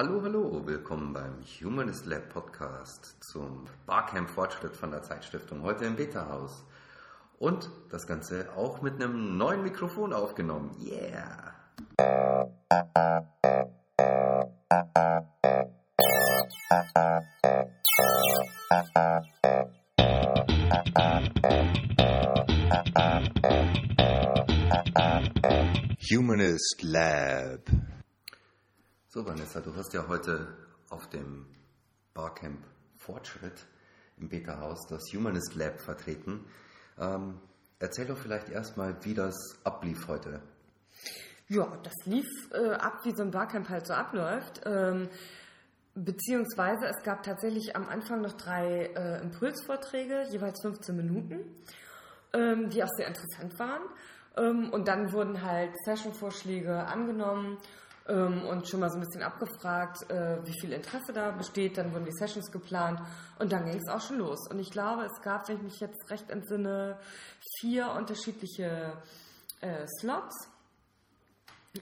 Hallo, hallo, willkommen beim Humanist Lab Podcast zum Barcamp Fortschritt von der Zeitstiftung, heute im Beta-Haus. Und das Ganze auch mit einem neuen Mikrofon aufgenommen. Yeah! Humanist Lab. So, Vanessa, du hast ja heute auf dem Barcamp Fortschritt im Beta-Haus das Humanist Lab vertreten. Ähm, erzähl doch vielleicht erstmal, wie das ablief heute. Ja, das lief äh, ab, wie so ein Barcamp halt so abläuft. Ähm, beziehungsweise es gab tatsächlich am Anfang noch drei äh, Impulsvorträge, jeweils 15 Minuten, ähm, die auch sehr interessant waren. Ähm, und dann wurden halt Session-Vorschläge angenommen und schon mal so ein bisschen abgefragt, äh, wie viel Interesse da besteht. Dann wurden die Sessions geplant und dann ging es auch schon los. Und ich glaube, es gab, wenn ich mich jetzt recht entsinne, vier unterschiedliche äh, Slots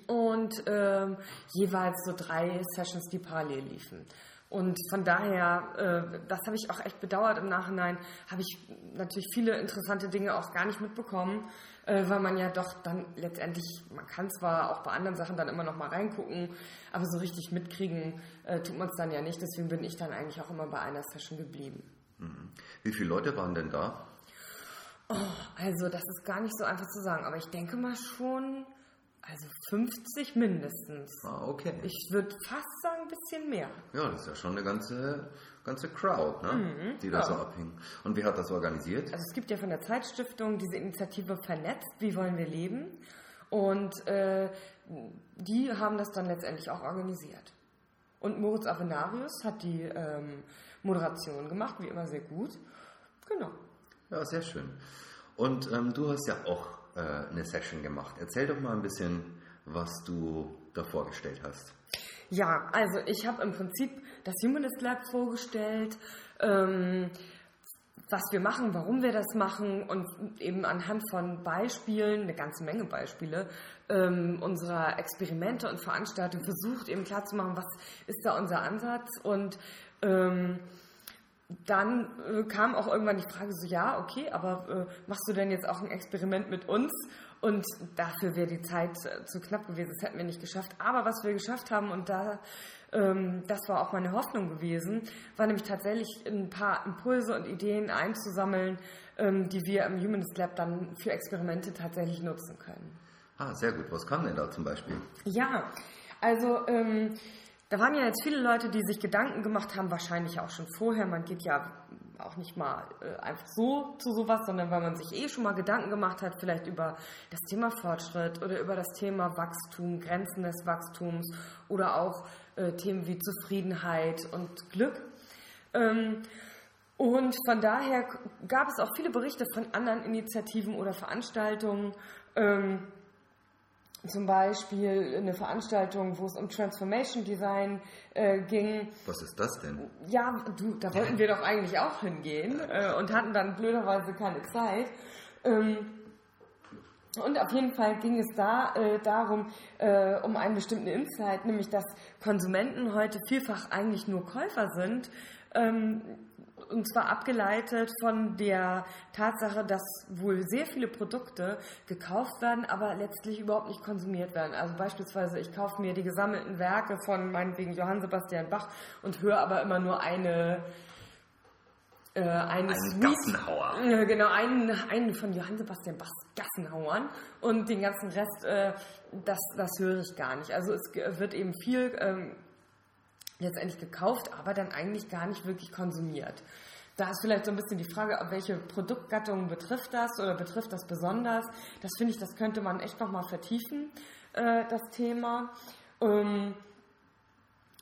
und ähm, jeweils so drei Sessions, die parallel liefen. Und von daher, äh, das habe ich auch echt bedauert im Nachhinein, habe ich natürlich viele interessante Dinge auch gar nicht mitbekommen, weil man ja doch dann letztendlich, man kann zwar auch bei anderen Sachen dann immer noch mal reingucken, aber so richtig mitkriegen äh, tut man es dann ja nicht. Deswegen bin ich dann eigentlich auch immer bei einer Session geblieben. Mhm. Wie viele Leute waren denn da? Oh, also das ist gar nicht so einfach zu sagen, aber ich denke mal schon also 50 mindestens. Ah, okay. Ich würde fast sagen, ein bisschen mehr. Ja, das ist ja schon eine ganze, ganze Crowd, ne? Mhm, die da ja. so abhing. Und wie hat das organisiert? Also es gibt ja von der Zeitstiftung diese Initiative Vernetzt, wie wollen wir leben? Und äh, die haben das dann letztendlich auch organisiert. Und Moritz Avenarius hat die ähm, Moderation gemacht, wie immer sehr gut. Genau. Ja, sehr schön. Und ähm, du hast ja auch äh, eine Session gemacht. Erzähl doch mal ein bisschen, was du da vorgestellt hast. Ja, also ich habe im Prinzip das Humanist Lab vorgestellt, ähm, was wir machen, warum wir das machen und eben anhand von Beispielen, eine ganze Menge Beispiele, ähm, unserer Experimente und Veranstaltungen versucht eben klarzumachen, was ist da unser Ansatz und ähm, dann äh, kam auch irgendwann die Frage so, ja, okay, aber äh, machst du denn jetzt auch ein Experiment mit uns? Und dafür wäre die Zeit äh, zu knapp gewesen, das hätten wir nicht geschafft. Aber was wir geschafft haben, und da, ähm, das war auch meine Hoffnung gewesen, war nämlich tatsächlich ein paar Impulse und Ideen einzusammeln, ähm, die wir im Humanist Lab dann für Experimente tatsächlich nutzen können. Ah, sehr gut. Was kam denn da zum Beispiel? Ja, also ähm, da waren ja jetzt viele Leute, die sich Gedanken gemacht haben, wahrscheinlich auch schon vorher. Man geht ja auch nicht mal äh, einfach so zu sowas, sondern weil man sich eh schon mal Gedanken gemacht hat, vielleicht über das Thema Fortschritt oder über das Thema Wachstum, Grenzen des Wachstums oder auch äh, Themen wie Zufriedenheit und Glück. Ähm, und von daher gab es auch viele Berichte von anderen Initiativen oder Veranstaltungen. Ähm, zum Beispiel eine Veranstaltung, wo es um Transformation Design äh, ging. Was ist das denn? Ja, du, da wollten wir doch eigentlich auch hingehen äh, und hatten dann blöderweise keine Zeit. Ähm, und auf jeden Fall ging es da äh, darum, äh, um einen bestimmten Insight, nämlich dass Konsumenten heute vielfach eigentlich nur Käufer sind. Ähm, und zwar abgeleitet von der Tatsache, dass wohl sehr viele Produkte gekauft werden, aber letztlich überhaupt nicht konsumiert werden. Also beispielsweise, ich kaufe mir die gesammelten Werke von meinetwegen Johann Sebastian Bach und höre aber immer nur eine äh, einen Gassenhauer. Äh, genau, einen, einen von Johann Sebastian Bachs Gassenhauern und den ganzen Rest, äh, das, das höre ich gar nicht. Also es wird eben viel ähm, letztendlich gekauft, aber dann eigentlich gar nicht wirklich konsumiert. Da ist vielleicht so ein bisschen die Frage, welche Produktgattung betrifft das oder betrifft das besonders. Das finde ich, das könnte man echt nochmal vertiefen, äh, das Thema. Ähm,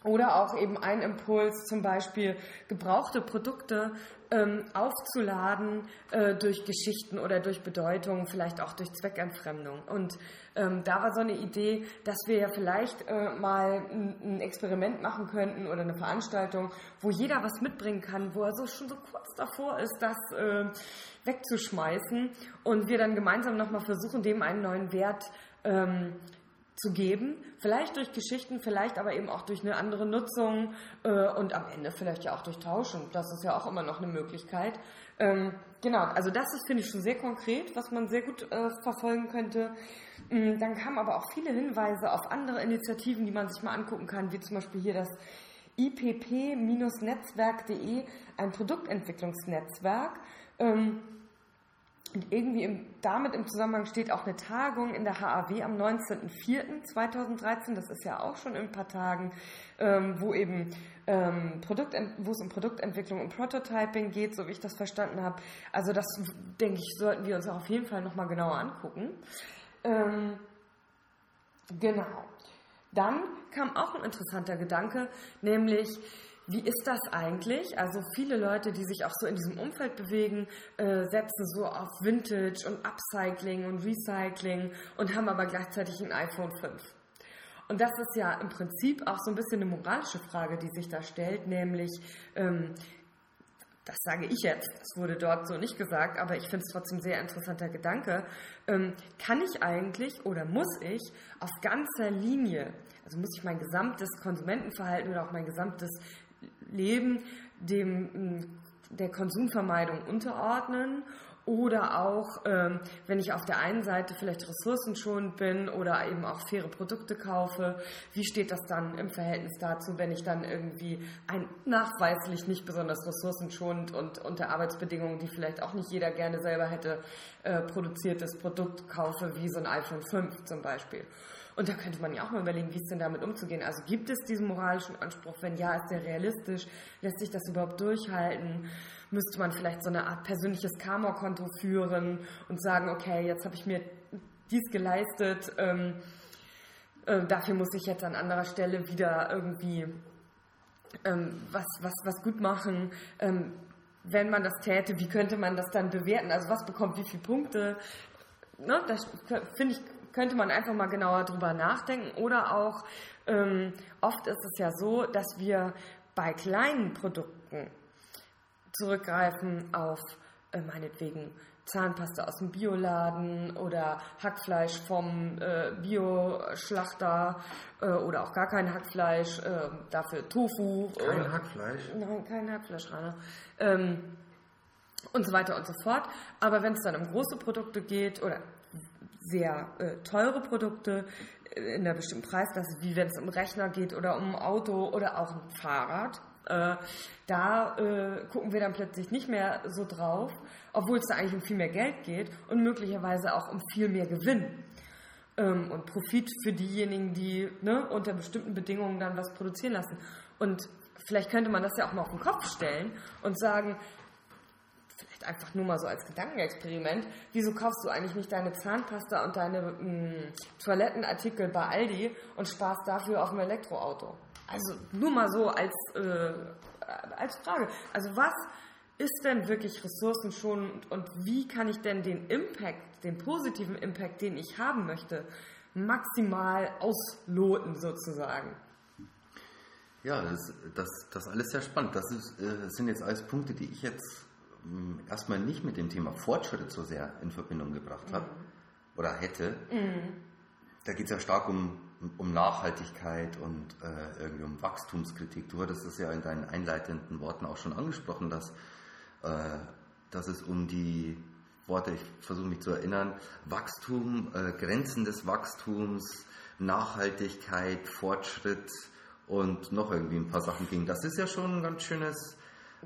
oder auch eben ein Impuls, zum Beispiel gebrauchte Produkte ähm, aufzuladen äh, durch Geschichten oder durch Bedeutung, vielleicht auch durch Zweckentfremdung. Und ähm, da war so eine Idee, dass wir ja vielleicht äh, mal ein, ein, Experiment machen könnten oder eine Veranstaltung, wo jeder was mitbringen kann, wo er so schon so kurz davor ist, das äh, wegzuschmeißen und wir dann gemeinsam nochmal versuchen, dem einen neuen Wert ähm, zu geben, vielleicht durch Geschichten, vielleicht aber eben auch durch eine andere Nutzung äh, und am Ende vielleicht ja auch durch Tauschen. Das ist ja auch immer noch eine Möglichkeit. Ähm, genau, also das ist, finde ich, schon sehr konkret, was man sehr gut äh, verfolgen könnte. Ähm, dann kamen aber auch viele Hinweise auf andere Initiativen, die man sich mal angucken kann, wie zum Beispiel hier das ipp-netzwerk.de, ein Produktentwicklungsnetzwerk. Ähm, und irgendwie im, damit im Zusammenhang steht auch eine Tagung in der HAW am 19.04.2013, das ist ja auch schon in ein paar Tagen, ähm, wo eben ähm, Produkt, wo es um Produktentwicklung und Prototyping geht, so wie ich das verstanden habe. Also das, denke ich, sollten wir uns auch auf jeden Fall nochmal genauer angucken. Ähm, genau. Dann kam auch ein interessanter Gedanke, nämlich wie ist das eigentlich? Also viele Leute, die sich auch so in diesem Umfeld bewegen, äh, setzen so auf Vintage und Upcycling und Recycling und haben aber gleichzeitig ein iPhone 5. Und das ist ja im Prinzip auch so ein bisschen eine moralische Frage, die sich da stellt, nämlich, ähm, das sage ich jetzt, das wurde dort so nicht gesagt, aber ich finde es trotzdem sehr interessanter Gedanke, ähm, kann ich eigentlich oder muss ich auf ganzer Linie, also muss ich mein gesamtes Konsumentenverhalten oder auch mein gesamtes Leben dem, der Konsumvermeidung unterordnen oder auch, ähm, wenn ich auf der einen Seite vielleicht ressourcenschonend bin oder eben auch faire Produkte kaufe, wie steht das dann im Verhältnis dazu, wenn ich dann irgendwie ein nachweislich nicht besonders ressourcenschonend und unter Arbeitsbedingungen, die vielleicht auch nicht jeder gerne selber hätte, äh, produziertes Produkt kaufe, wie so ein iPhone 5 zum Beispiel. Und da könnte man ja auch mal überlegen, wie es denn damit umzugehen. Also gibt es diesen moralischen Anspruch? Wenn ja, ist der realistisch? Lässt sich das überhaupt durchhalten? Müsste man vielleicht so eine Art persönliches Karma-Konto führen und sagen, okay, jetzt habe ich mir dies geleistet, ähm, äh, dafür muss ich jetzt an anderer Stelle wieder irgendwie ähm, was, was, was gut machen. Ähm, wenn man das täte, wie könnte man das dann bewerten? Also was bekommt wie viele Punkte? Ne, das finde ich könnte man einfach mal genauer drüber nachdenken. Oder auch, ähm, oft ist es ja so, dass wir bei kleinen Produkten zurückgreifen auf äh, meinetwegen Zahnpasta aus dem Bioladen oder Hackfleisch vom äh, Bioschlachter äh, oder auch gar kein Hackfleisch, äh, dafür Tofu. Kein oder, Hackfleisch? Nein, kein Hackfleisch, Rainer. Ähm, und so weiter und so fort. Aber wenn es dann um große Produkte geht oder sehr äh, teure Produkte äh, in einer bestimmten Preisklasse, wie wenn es um Rechner geht oder um ein Auto oder auch ein Fahrrad. Äh, da äh, gucken wir dann plötzlich nicht mehr so drauf, obwohl es da eigentlich um viel mehr Geld geht und möglicherweise auch um viel mehr Gewinn ähm, und Profit für diejenigen, die ne, unter bestimmten Bedingungen dann was produzieren lassen. Und vielleicht könnte man das ja auch mal auf den Kopf stellen und sagen, einfach nur mal so als Gedankenexperiment, wieso kaufst du eigentlich nicht deine Zahnpasta und deine mh, mm, Toilettenartikel bei Aldi und sparst dafür auf ein Elektroauto? Also nur mal so als, äh, als Frage. Also was ist denn wirklich ressourcenschonend und wie kann ich denn den Impact, den positiven Impact, den ich haben möchte, maximal ausloten sozusagen? Ja, das, das, das alles sehr spannend. Das, ist, äh, das sind jetzt alles Punkte, die ich jetzt erstmal nicht mit dem Thema Fortschritte so sehr in Verbindung gebracht habe mhm. oder hätte. Mhm. Da geht es ja stark um, um Nachhaltigkeit und äh, irgendwie um Wachstumskritik. Du hattest es ja in deinen einleitenden Worten auch schon angesprochen, dass, äh, dass es um die Worte, ich versuche mich zu erinnern, Wachstum, äh, Grenzen des Wachstums, Nachhaltigkeit, Fortschritt und noch irgendwie ein paar Sachen ging. Das ist ja schon ein ganz schönes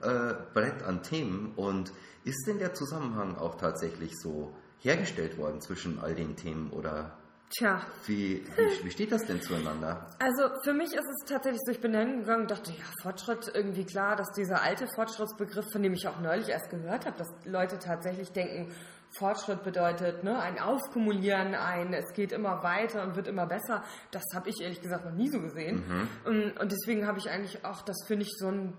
äh, Brett an Themen. Und ist denn der Zusammenhang auch tatsächlich so hergestellt worden zwischen all den Themen oder Tja. Wie, wie, wie, steht das denn zueinander? Also für mich ist es tatsächlich so, ich bin da hingegangen und dachte, ja, Fortschritt, irgendwie klar, dass dieser alte Fortschrittsbegriff, von dem ich auch neulich erst gehört habe, dass Leute tatsächlich denken, Fortschritt bedeutet ne, ein Aufkumulieren, ein es geht immer weiter und wird immer besser. Das habe ich ehrlich gesagt noch nie so gesehen. Mhm. Und deswegen habe ich eigentlich auch das finde ich so ein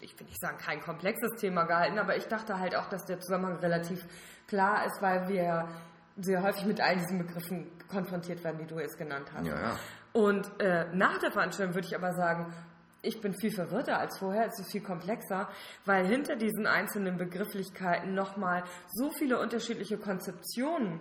ich will nicht sagen, kein komplexes Thema gehalten, aber ich dachte halt auch, dass der Zusammenhang relativ klar ist, weil wir sehr häufig mit all diesen Begriffen konfrontiert werden, die du jetzt genannt hast. Ja, ja. Und äh, nach der Veranstaltung würde ich aber sagen, ich bin viel verwirrter als vorher, es ist viel komplexer, weil hinter diesen einzelnen Begrifflichkeiten nochmal so viele unterschiedliche Konzeptionen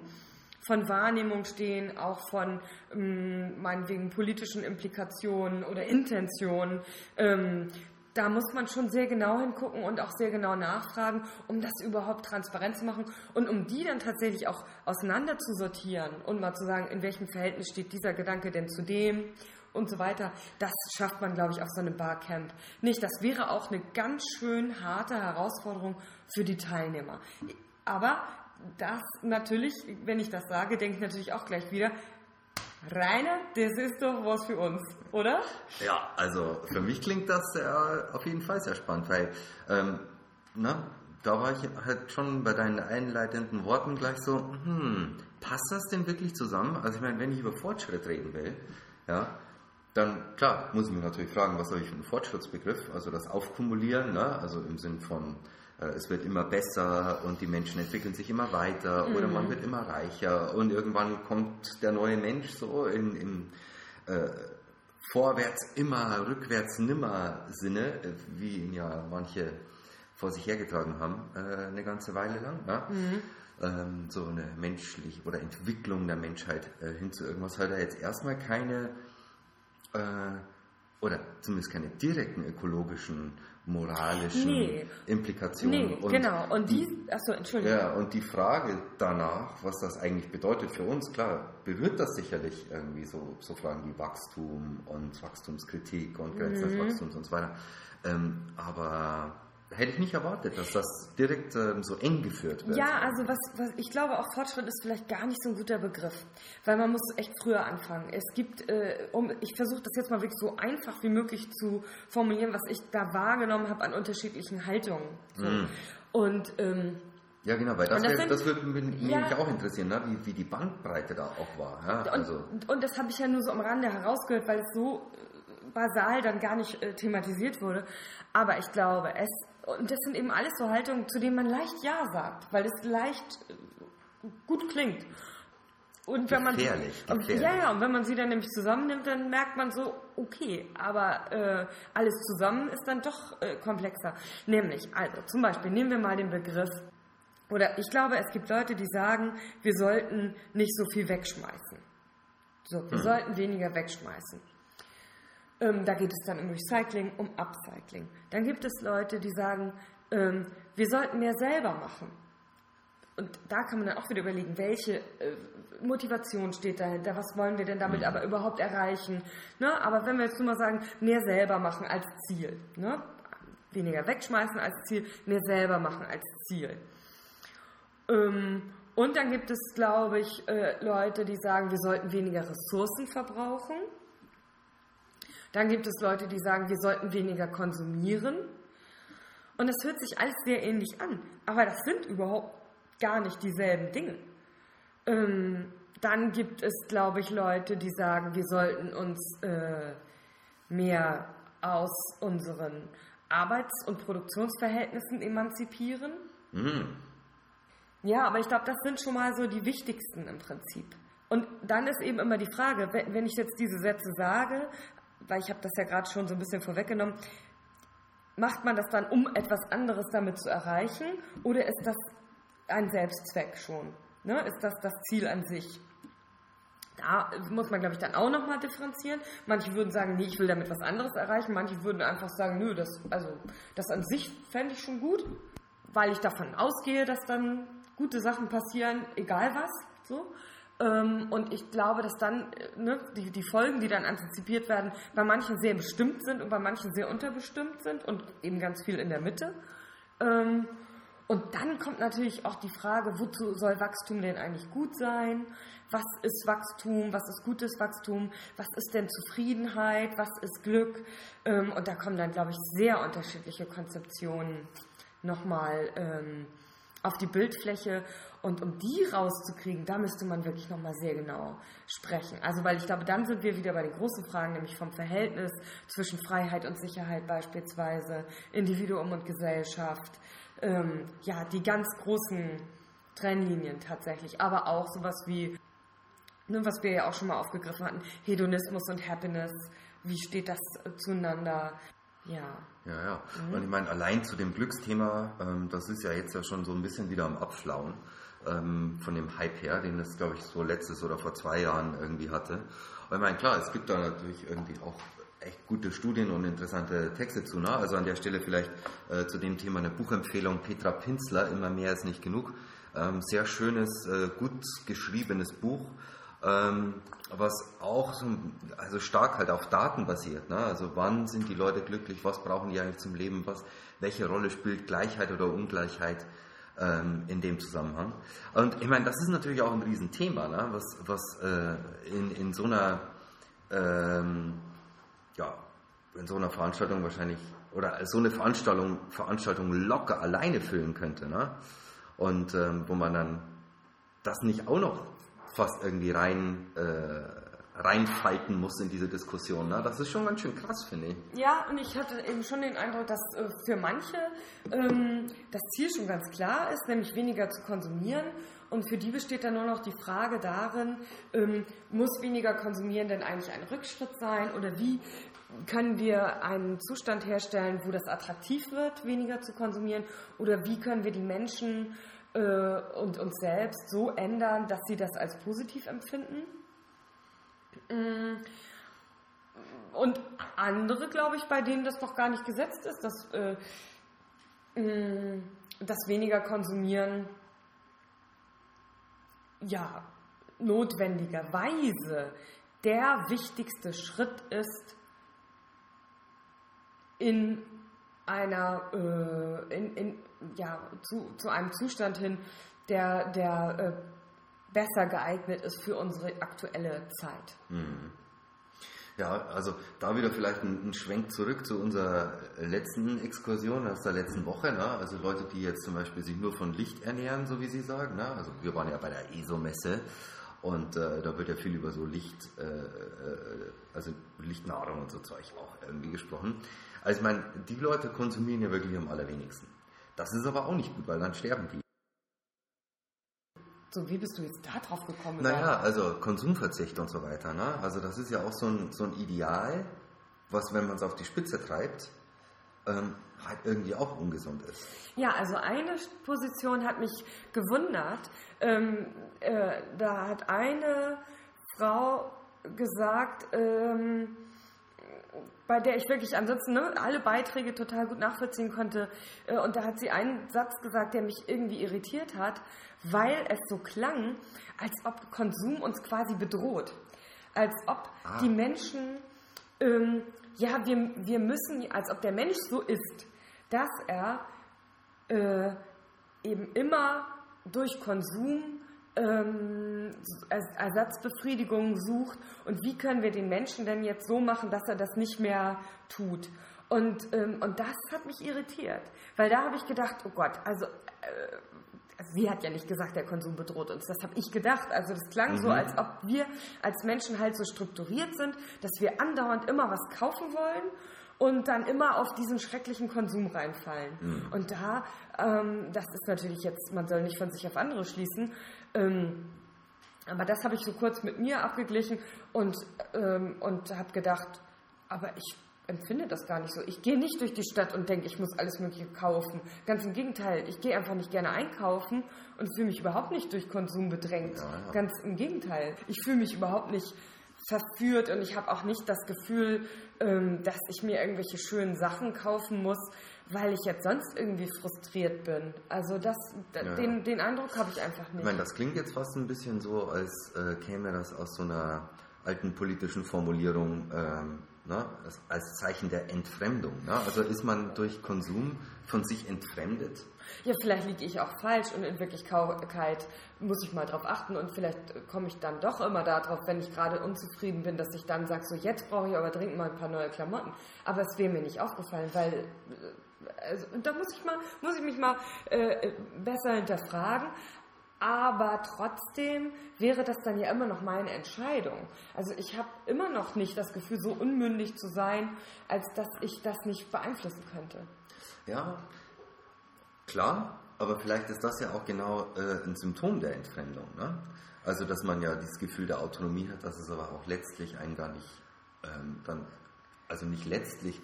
von Wahrnehmung stehen, auch von ähm, meinetwegen politischen Implikationen oder Intentionen. Ähm, da muss man schon sehr genau hingucken und auch sehr genau nachfragen, um das überhaupt transparent zu machen und um die dann tatsächlich auch auseinander zu sortieren und mal zu sagen, in welchem Verhältnis steht dieser Gedanke denn zu dem und so weiter. Das schafft man, glaube ich, auf so einem Barcamp nicht. Das wäre auch eine ganz schön harte Herausforderung für die Teilnehmer. Aber das natürlich, wenn ich das sage, denke ich natürlich auch gleich wieder, Rainer, das ist doch was für uns, oder? Ja, also für mich klingt das äh, auf jeden Fall sehr spannend, weil ähm, na, da war ich halt schon bei deinen einleitenden Worten gleich so, hm, passt das denn wirklich zusammen? Also ich meine, wenn ich über Fortschritt reden will, ja, dann klar, muss ich mich natürlich fragen, was habe ich für einen Fortschrittsbegriff? Also das Aufkumulieren, ne? also im Sinn von es wird immer besser und die Menschen entwickeln sich immer weiter mhm. oder man wird immer reicher und irgendwann kommt der neue Mensch so in, in äh, vorwärts immer, rückwärts nimmer Sinne, äh, wie ihn ja manche vor sich hergetragen haben, äh, eine ganze Weile lang. Ne? Mhm. Ähm, so eine menschliche oder Entwicklung der Menschheit äh, hin zu irgendwas hat er jetzt erstmal keine äh, oder zumindest keine direkten ökologischen moralischen nee. Implikationen. Nee, und genau. Und die, achso, Entschuldigung. Ja, und die Frage danach, was das eigentlich bedeutet für uns, klar, berührt das sicherlich irgendwie so, so Fragen wie Wachstum und Wachstumskritik und Grenzen mhm. des Wachstums und so weiter. Ähm, aber hätte ich nicht erwartet, dass das direkt ähm, so eng geführt wird. Ja, also was, was ich glaube, auch Fortschritt ist vielleicht gar nicht so ein guter Begriff, weil man muss echt früher anfangen. Es gibt, äh, um, ich versuche das jetzt mal wirklich so einfach wie möglich zu formulieren, was ich da wahrgenommen habe an unterschiedlichen Haltungen. So. Mm. Und ähm, ja, genau, weil das, das, wär, das würde mich ja, auch interessieren, ne? wie, wie die Bandbreite da auch war. Ja? Und, also. und das habe ich ja nur so am Rande herausgehört, weil es so äh, basal dann gar nicht äh, thematisiert wurde. Aber ich glaube, es und das sind eben alles so Haltungen, zu denen man leicht Ja sagt, weil es leicht äh, gut klingt. Und wenn gefährlich, man gefährlich. ja ja und wenn man sie dann nämlich zusammennimmt, dann merkt man so okay, aber äh, alles zusammen ist dann doch äh, komplexer. Nämlich also zum Beispiel nehmen wir mal den Begriff oder ich glaube es gibt Leute, die sagen, wir sollten nicht so viel wegschmeißen. So, wir hm. sollten weniger wegschmeißen. Ähm, da geht es dann um Recycling, um Upcycling. Dann gibt es Leute, die sagen, ähm, wir sollten mehr selber machen. Und da kann man dann auch wieder überlegen, welche äh, Motivation steht dahinter, was wollen wir denn damit mhm. aber überhaupt erreichen. Ne? Aber wenn wir jetzt nur mal sagen, mehr selber machen als Ziel. Ne? Weniger wegschmeißen als Ziel, mehr selber machen als Ziel. Ähm, und dann gibt es, glaube ich, äh, Leute, die sagen, wir sollten weniger Ressourcen verbrauchen. Dann gibt es Leute, die sagen, wir sollten weniger konsumieren. Und das hört sich alles sehr ähnlich an. Aber das sind überhaupt gar nicht dieselben Dinge. Ähm, dann gibt es, glaube ich, Leute, die sagen, wir sollten uns äh, mehr aus unseren Arbeits- und Produktionsverhältnissen emanzipieren. Mhm. Ja, aber ich glaube, das sind schon mal so die wichtigsten im Prinzip. Und dann ist eben immer die Frage, wenn ich jetzt diese Sätze sage, weil ich habe das ja gerade schon so ein bisschen vorweggenommen, macht man das dann, um etwas anderes damit zu erreichen oder ist das ein Selbstzweck schon? Ne? Ist das das Ziel an sich? Da muss man, glaube ich, dann auch nochmal differenzieren. Manche würden sagen, nee, ich will damit was anderes erreichen. Manche würden einfach sagen, nö, das, also, das an sich fände ich schon gut, weil ich davon ausgehe, dass dann gute Sachen passieren, egal was. So. Ähm, und ich glaube, dass dann äh, ne, die, die Folgen, die dann antizipiert werden, bei manchen sehr bestimmt sind und bei manchen sehr unterbestimmt sind und eben ganz viel in der Mitte. Ähm, und dann kommt natürlich auch die Frage, wozu soll Wachstum denn eigentlich gut sein? Was ist Wachstum? Was ist gutes Wachstum? Was ist denn Zufriedenheit? Was ist Glück? Ähm, und da kommen dann, glaube ich, sehr unterschiedliche Konzeptionen nochmal auf die Bildfläche. Und um die rauszukriegen, da müsste man wirklich nochmal sehr genau sprechen. Also, weil ich glaube, dann sind wir wieder bei den großen Fragen, nämlich vom Verhältnis zwischen Freiheit und Sicherheit beispielsweise, Individuum und Gesellschaft. Ähm, ja, die ganz großen Trennlinien tatsächlich. Aber auch sowas wie, ne, was wir ja auch schon mal aufgegriffen hatten, Hedonismus und Happiness. Wie steht das zueinander? Ja. Ja, ja. Mhm. Und ich meine, allein zu dem Glücksthema, ähm, das ist ja jetzt ja schon so ein bisschen wieder am Abschlauen. Ähm, von dem Hype her, den das, glaube ich, so letztes oder vor zwei Jahren irgendwie hatte. Aber ich meine, klar, es gibt da natürlich irgendwie auch echt gute Studien und interessante Texte zu. Ne? Also an der Stelle vielleicht äh, zu dem Thema eine Buchempfehlung Petra Pinzler, immer mehr ist nicht genug. Ähm, sehr schönes, äh, gut geschriebenes Buch, ähm, was auch so, also stark halt auf Daten basiert. Ne? Also wann sind die Leute glücklich, was brauchen die eigentlich zum Leben, was, welche Rolle spielt Gleichheit oder Ungleichheit ähm, in dem Zusammenhang. Und ich meine, das ist natürlich auch ein Riesenthema, ne? was, was äh, in, in so einer ähm, ja, in so einer Veranstaltung wahrscheinlich oder so eine Veranstaltung, Veranstaltung locker alleine füllen könnte. Ne? Und ähm, wo man dann das nicht auch noch fast irgendwie rein, äh, reinfalten muss in diese Diskussion. Ne? Das ist schon ganz schön krass, finde ich. Ja, und ich hatte eben schon den Eindruck, dass äh, für manche ähm, das Ziel schon ganz klar ist, nämlich weniger zu konsumieren. Und für die besteht dann nur noch die Frage darin, ähm, muss weniger konsumieren denn eigentlich ein Rückschritt sein oder wie können wir einen Zustand herstellen, wo das attraktiv wird, weniger zu konsumieren? Oder wie können wir die Menschen äh, und uns selbst so ändern, dass sie das als positiv empfinden? Mm. Und andere, glaube ich, bei denen das noch gar nicht gesetzt ist, dass, äh, mm, dass weniger konsumieren ja notwendigerweise der wichtigste Schritt ist, in einer, äh, in, in, ja, zu, zu einem Zustand hin, der, der äh, besser geeignet ist für unsere aktuelle Zeit. Mhm. Ja, also da wieder vielleicht ein, ein, Schwenk zurück zu unserer letzten Exkursion aus der letzten Woche. Ne? Also Leute, die jetzt zum Beispiel sich nur von Licht ernähren, so wie Sie sagen. Ne? Also wir waren ja bei der ESO-Messe und äh, da wird ja viel über so Licht, äh, äh also Lichtnahrung und so Zeug auch irgendwie gesprochen. Also ich meine, die Leute konsumieren ja wirklich am allerwenigsten. Das ist aber auch nicht gut, weil dann sterben die. So, wie bist du jetzt da drauf gekommen? Naja, also Konsumverzicht und so weiter. Ne? Also das ist ja auch so ein, so ein Ideal, was, wenn man es auf die Spitze treibt, ähm, halt irgendwie auch ungesund ist. Ja, also eine Position hat mich gewundert. Ähm, äh, da hat eine Frau gesagt, ähm, bei der ich wirklich ansonsten ne, alle Beiträge total gut nachvollziehen konnte. Äh, und da hat sie einen Satz gesagt, der mich irgendwie irritiert hat, weil es so klang, als ob Konsum uns quasi bedroht. Als ob ah. die Menschen, ähm, ja, wir, wir müssen, als ob der Mensch so ist, dass er äh, eben immer durch Konsum ähm, Ersatzbefriedigung sucht und wie können wir den Menschen denn jetzt so machen, dass er das nicht mehr tut. Und, ähm, und das hat mich irritiert, weil da habe ich gedacht, oh Gott, also, äh, also sie hat ja nicht gesagt, der Konsum bedroht uns, das habe ich gedacht. Also das klang mhm. so, als ob wir als Menschen halt so strukturiert sind, dass wir andauernd immer was kaufen wollen und dann immer auf diesen schrecklichen Konsum reinfallen. Mhm. Und da, ähm, das ist natürlich jetzt, man soll nicht von sich auf andere schließen, ähm, aber das habe ich so kurz mit mir abgeglichen und, ähm, und habe gedacht, aber ich empfinde das gar nicht so. Ich gehe nicht durch die Stadt und denke, ich muss alles Mögliche kaufen. Ganz im Gegenteil, ich gehe einfach nicht gerne einkaufen und fühle mich überhaupt nicht durch Konsum bedrängt. Ja, ja. Ganz im Gegenteil. Ich fühle mich überhaupt nicht verführt und ich habe auch nicht das Gefühl, ähm, dass ich mir irgendwelche schönen Sachen kaufen muss, weil ich jetzt sonst irgendwie frustriert bin. Also das, ja, den, den Eindruck habe ich einfach nicht. Ich meine, das klingt jetzt fast ein bisschen so, als äh, käme das aus so einer alten politischen Formulierung ähm, ne, als Zeichen der Entfremdung. Ne? Also ist man durch Konsum von sich entfremdet? Ja, vielleicht liege ich auch falsch und in Wirklichkeit muss ich mal drauf achten und vielleicht komme ich dann doch immer darauf, wenn ich gerade unzufrieden bin, dass ich dann sage, so jetzt brauche ich aber dringend mal ein paar neue Klamotten. Aber es wäre mir nicht aufgefallen, weil äh, also, da muss ich mal, muss ich mich mal äh, besser hinterfragen. Aber trotzdem wäre das dann ja immer noch meine Entscheidung. Also ich habe immer noch nicht das Gefühl, so unmündig zu sein, als dass ich das nicht beeinflussen könnte. Ja, klar, aber vielleicht ist das ja auch genau äh, ein Symptom der Entfremdung. Ne? Also dass man ja dieses Gefühl der Autonomie hat, dass es aber auch letztlich einen gar nicht ähm, dann, also nicht letztlich,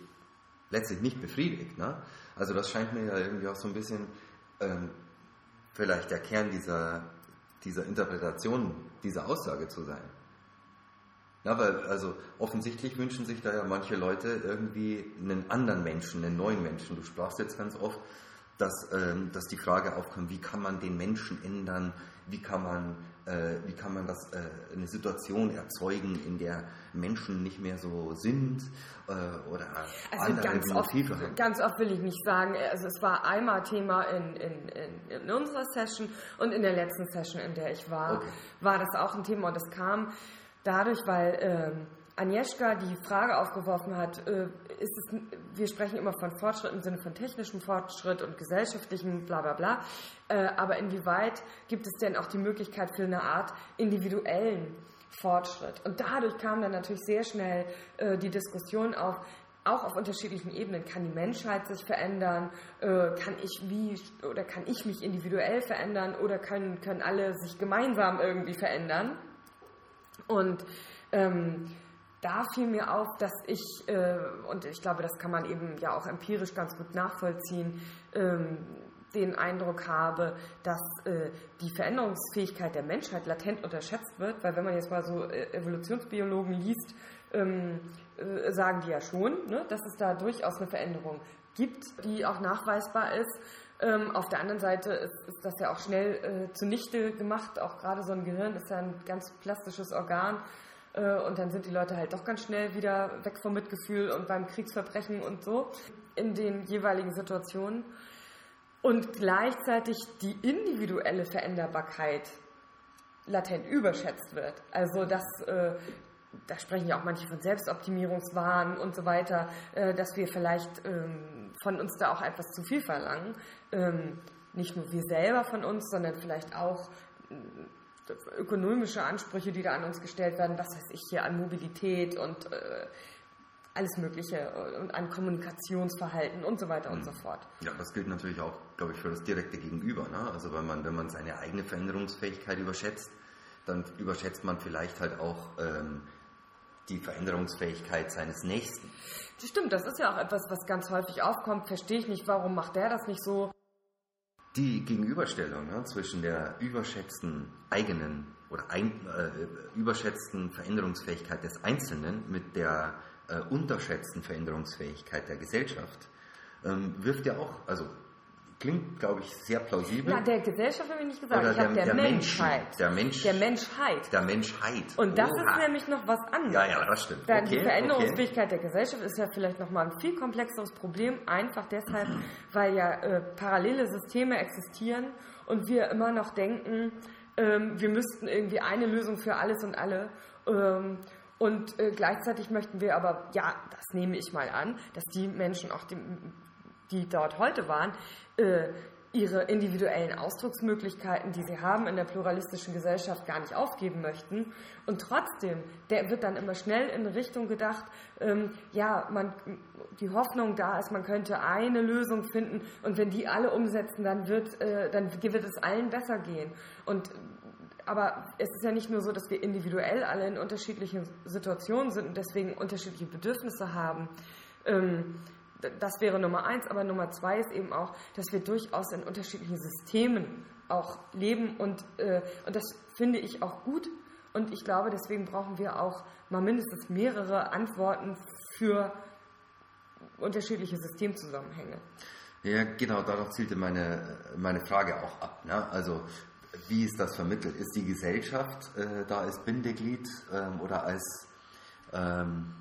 letztlich nicht befriedigt. Ne? Also das scheint mir ja irgendwie auch so ein bisschen ähm, vielleicht der Kern dieser, dieser Interpretation dieser Aussage zu sein. Ja, weil also offensichtlich wünschen sich da ja manche Leute irgendwie einen anderen Menschen, einen neuen Menschen. Du sprachst jetzt ganz oft, dass, ähm, dass die Frage aufkommt, wie kann man den Menschen ändern, wie kann man, äh, wie kann man das, äh, eine Situation erzeugen, in der Menschen nicht mehr so sind äh, oder also andere ganz oft, haben. Ganz oft will ich nicht sagen, also es war einmal Thema in, in, in, in unserer Session und in der letzten Session, in der ich war, okay. war das auch ein Thema und es kam dadurch, weil ähm, Agnieszka die Frage aufgeworfen hat, äh, ist es, wir sprechen immer von Fortschritt im Sinne von technischem Fortschritt und gesellschaftlichem bla bla bla, äh, aber inwieweit gibt es denn auch die Möglichkeit für eine Art individuellen Fortschritt? Und dadurch kam dann natürlich sehr schnell äh, die Diskussion auf, auch auf unterschiedlichen Ebenen. Kann die Menschheit sich verändern? kann ich wie oder kann ich mich individuell verändern oder können, können alle sich gemeinsam irgendwie verändern? Und ähm, da fiel mir auf, dass ich, äh, und ich glaube, das kann man eben ja auch empirisch ganz gut nachvollziehen, ähm, den Eindruck habe, dass äh, die Veränderungsfähigkeit der Menschheit latent unterschätzt wird, weil wenn man jetzt mal so äh, Evolutionsbiologen liest, ähm, äh, sagen die ja schon, ne, dass es da durchaus eine Veränderung gibt, die auch nachweisbar ist. Ähm, auf der anderen Seite ist, ist das ja auch schnell äh, zunichte gemacht. Auch gerade so ein Gehirn ist ja ein ganz plastisches Organ. Äh, und dann sind die Leute halt doch ganz schnell wieder weg vom Mitgefühl und beim Kriegsverbrechen und so in den jeweiligen Situationen. Und gleichzeitig die individuelle Veränderbarkeit latent überschätzt wird. Also dass äh, da sprechen ja auch manche von Selbstoptimierungswahn und so weiter, äh, dass wir vielleicht ähm, von uns da auch etwas zu viel verlangen. Ähm, nicht nur wir selber von uns, sondern vielleicht auch ökonomische Ansprüche, die da an uns gestellt werden, was weiß ich hier an Mobilität und äh, alles Mögliche und an Kommunikationsverhalten und so weiter mhm. und so fort. Ja, das gilt natürlich auch, glaube ich, für das direkte Gegenüber. Ne? Also wenn man, wenn man seine eigene Veränderungsfähigkeit überschätzt, dann überschätzt man vielleicht halt auch ähm, die Veränderungsfähigkeit seines Nächsten. Das stimmt, das ist ja auch etwas, was ganz häufig aufkommt. Verstehe ich nicht, warum macht der das nicht so? Die Gegenüberstellung ne, zwischen der überschätzten eigenen oder ein, äh, überschätzten Veränderungsfähigkeit des Einzelnen mit der äh, unterschätzten Veränderungsfähigkeit der Gesellschaft ähm, wirft ja auch, also klingt, glaube ich, sehr plausibel. Ja, der Gesellschaft habe ich nicht gesagt. Oder ich habe der, der, Menschheit. Menschen, der, Mensch, der Menschheit. Der Menschheit. Und das Oha. ist nämlich noch was anderes. Ja, ja, das stimmt. Okay, die Veränderungsfähigkeit okay. der Gesellschaft ist ja vielleicht nochmal ein viel komplexeres Problem, einfach deshalb, weil ja äh, parallele Systeme existieren und wir immer noch denken, ähm, wir müssten irgendwie eine Lösung für alles und alle. Ähm, und äh, gleichzeitig möchten wir aber, ja, das nehme ich mal an, dass die Menschen auch die, die dort heute waren, äh, ihre individuellen Ausdrucksmöglichkeiten, die sie haben in der pluralistischen Gesellschaft, gar nicht aufgeben möchten. Und trotzdem, der wird dann immer schnell in Richtung gedacht, ähm, ja, man, die Hoffnung da ist, man könnte eine Lösung finden und wenn die alle umsetzen, dann wird, äh, dann wird es allen besser gehen. Und aber es ist ja nicht nur so, dass wir individuell alle in unterschiedlichen Situationen sind und deswegen unterschiedliche Bedürfnisse haben. Ähm, das wäre Nummer eins, aber Nummer zwei ist eben auch, dass wir durchaus in unterschiedlichen Systemen auch leben und, äh, und das finde ich auch gut und ich glaube, deswegen brauchen wir auch mal mindestens mehrere Antworten für unterschiedliche Systemzusammenhänge. Ja, genau, darauf zielte meine, meine Frage auch ab. Ne? Also, wie ist das vermittelt? Ist die Gesellschaft äh, da als Bindeglied ähm, oder als ähm,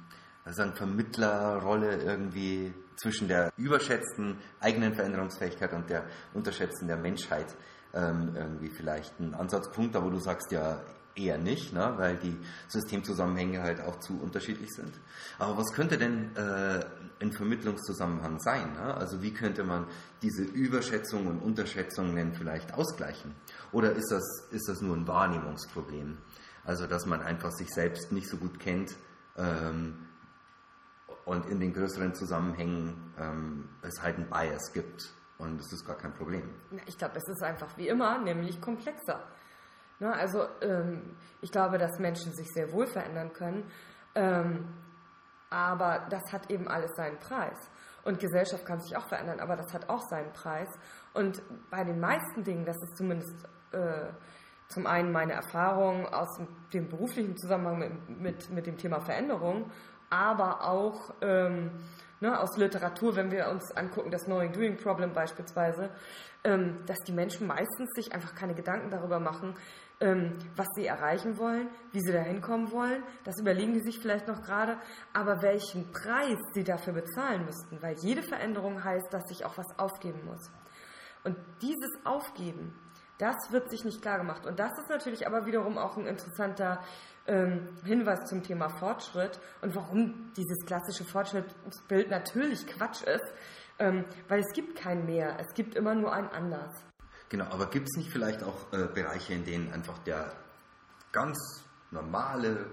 also Vermittlerrolle irgendwie zwischen der überschätzten eigenen Veränderungsfähigkeit und der unterschätzten der Menschheit ähm, irgendwie vielleicht ein Ansatzpunkt, da wo du sagst ja eher nicht, ne, weil die Systemzusammenhänge halt auch zu unterschiedlich sind. Aber was könnte denn äh, ein Vermittlungszusammenhang sein? Ne? Also wie könnte man diese Überschätzungen und Unterschätzungen vielleicht ausgleichen? Oder ist das, ist das nur ein Wahrnehmungsproblem? Also dass man einfach sich selbst nicht so gut kennt, ähm, und in den größeren Zusammenhängen ähm, es halt ein Bias gibt. Und das ist gar kein Problem. Ich glaube, es ist einfach wie immer, nämlich komplexer. Ne? Also ähm, ich glaube, dass Menschen sich sehr wohl verändern können, ähm, aber das hat eben alles seinen Preis. Und Gesellschaft kann sich auch verändern, aber das hat auch seinen Preis. Und bei den meisten Dingen, das ist zumindest äh, zum einen meine Erfahrungen aus dem beruflichen Zusammenhang mit, mit, mit dem Thema Veränderung, aber auch ähm, ne, aus Literatur, wenn wir uns angucken, das Knowing Doing Problem beispielsweise, ähm, dass die Menschen meistens sich einfach keine Gedanken darüber machen, ähm, was sie erreichen wollen, wie sie da hinkommen wollen. Das überlegen die sich vielleicht noch gerade, aber welchen Preis sie dafür bezahlen müssten, weil jede Veränderung heißt, dass sich auch was aufgeben muss. Und dieses Aufgeben, das wird sich nicht klar gemacht. Und das ist natürlich aber wiederum auch ein interessanter ähm, Hinweis zum Thema Fortschritt und warum dieses klassische Fortschrittsbild natürlich Quatsch ist, ähm, weil es gibt kein Mehr, es gibt immer nur ein Anders. Genau, aber gibt es nicht vielleicht auch äh, Bereiche, in denen einfach der ganz normale,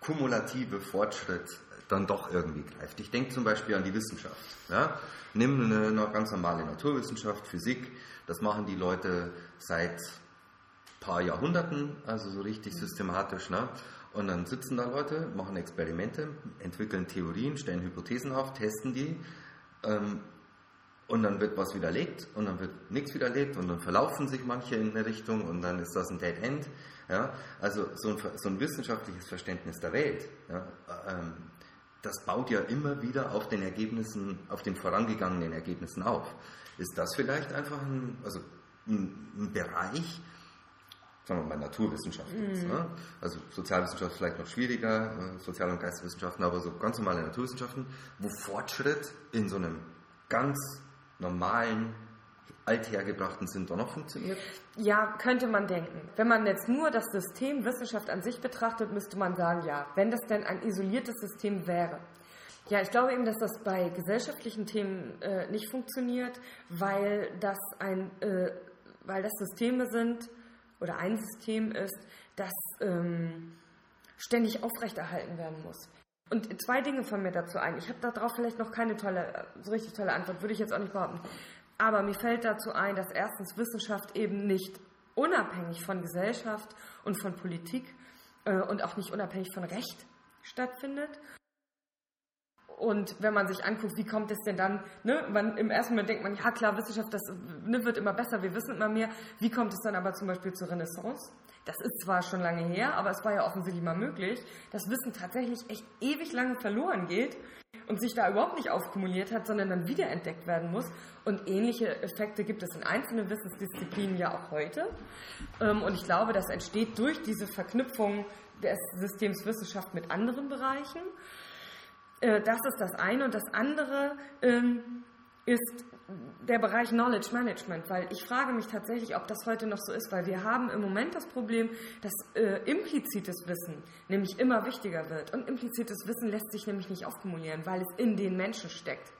kumulative Fortschritt dann doch irgendwie greift? Ich denke zum Beispiel an die Wissenschaft. Ja? Nimm eine, ganz normale Naturwissenschaft, Physik, das machen die Leute seit paar Jahrhunderten, also so richtig systematisch. Ne? Und dann sitzen da Leute, machen Experimente, entwickeln Theorien, stellen Hypothesen auf, testen die. Ähm, und dann wird was widerlegt und dann wird nichts widerlegt und dann verlaufen sich manche in eine Richtung und dann ist das ein Dead End. Ja? Also so ein, so ein wissenschaftliches Verständnis der Welt, ja? ähm, das baut ja immer wieder auf den Ergebnissen, auf den vorangegangenen Ergebnissen auf. Ist das vielleicht einfach ein, also ein, ein Bereich, sagen wir mal Naturwissenschaften jetzt, ne? also Sozialwissenschaft vielleicht noch schwieriger, äh, Sozial- und Geisteswissenschaften, aber so ganz normale Naturwissenschaften, wo Fortschritt in so einem ganz normalen, althergebrachten Sinn doch noch funktioniert? Ja, könnte man denken. Wenn man jetzt nur das System Wissenschaft an sich betrachtet, müsste man sagen, ja, wenn das denn ein isoliertes System wäre. Ja, ich glaube eben, dass das bei gesellschaftlichen Themen äh, nicht funktioniert, weil das ein, äh, weil das Systeme sind oder ein System ist, das ähm, ständig aufrechterhalten werden muss. Und zwei Dinge fallen mir dazu ein. Ich habe darauf vielleicht noch keine tolle, so richtig tolle Antwort, würde ich jetzt auch nicht behaupten. Aber mir fällt dazu ein, dass erstens Wissenschaft eben nicht unabhängig von Gesellschaft und von Politik äh, und auch nicht unabhängig von Recht stattfindet. Und wenn man sich anguckt, wie kommt es denn dann, ne, man, im ersten Moment denkt man, ja klar, Wissenschaft das, ne, wird immer besser, wir wissen immer mehr. Wie kommt es dann aber zum Beispiel zur Renaissance? Das ist zwar schon lange her, aber es war ja offensichtlich mal möglich, dass Wissen tatsächlich echt ewig lange verloren geht und sich da überhaupt nicht aufkumuliert hat, sondern dann wiederentdeckt werden muss. Und ähnliche Effekte gibt es in einzelnen Wissensdisziplinen ja auch heute. Ähm, und ich glaube, das entsteht durch diese Verknüpfung des Systems Wissenschaft mit anderen Bereichen. Äh, das ist das eine. Und das andere ähm, ist der Bereich Knowledge Management, weil ich frage mich tatsächlich, ob das heute noch so ist, weil wir haben im Moment das Problem, dass äh, implizites Wissen nämlich immer wichtiger wird. Und implizites Wissen lässt sich nämlich nicht aufkumulieren, weil es in den Menschen steckt.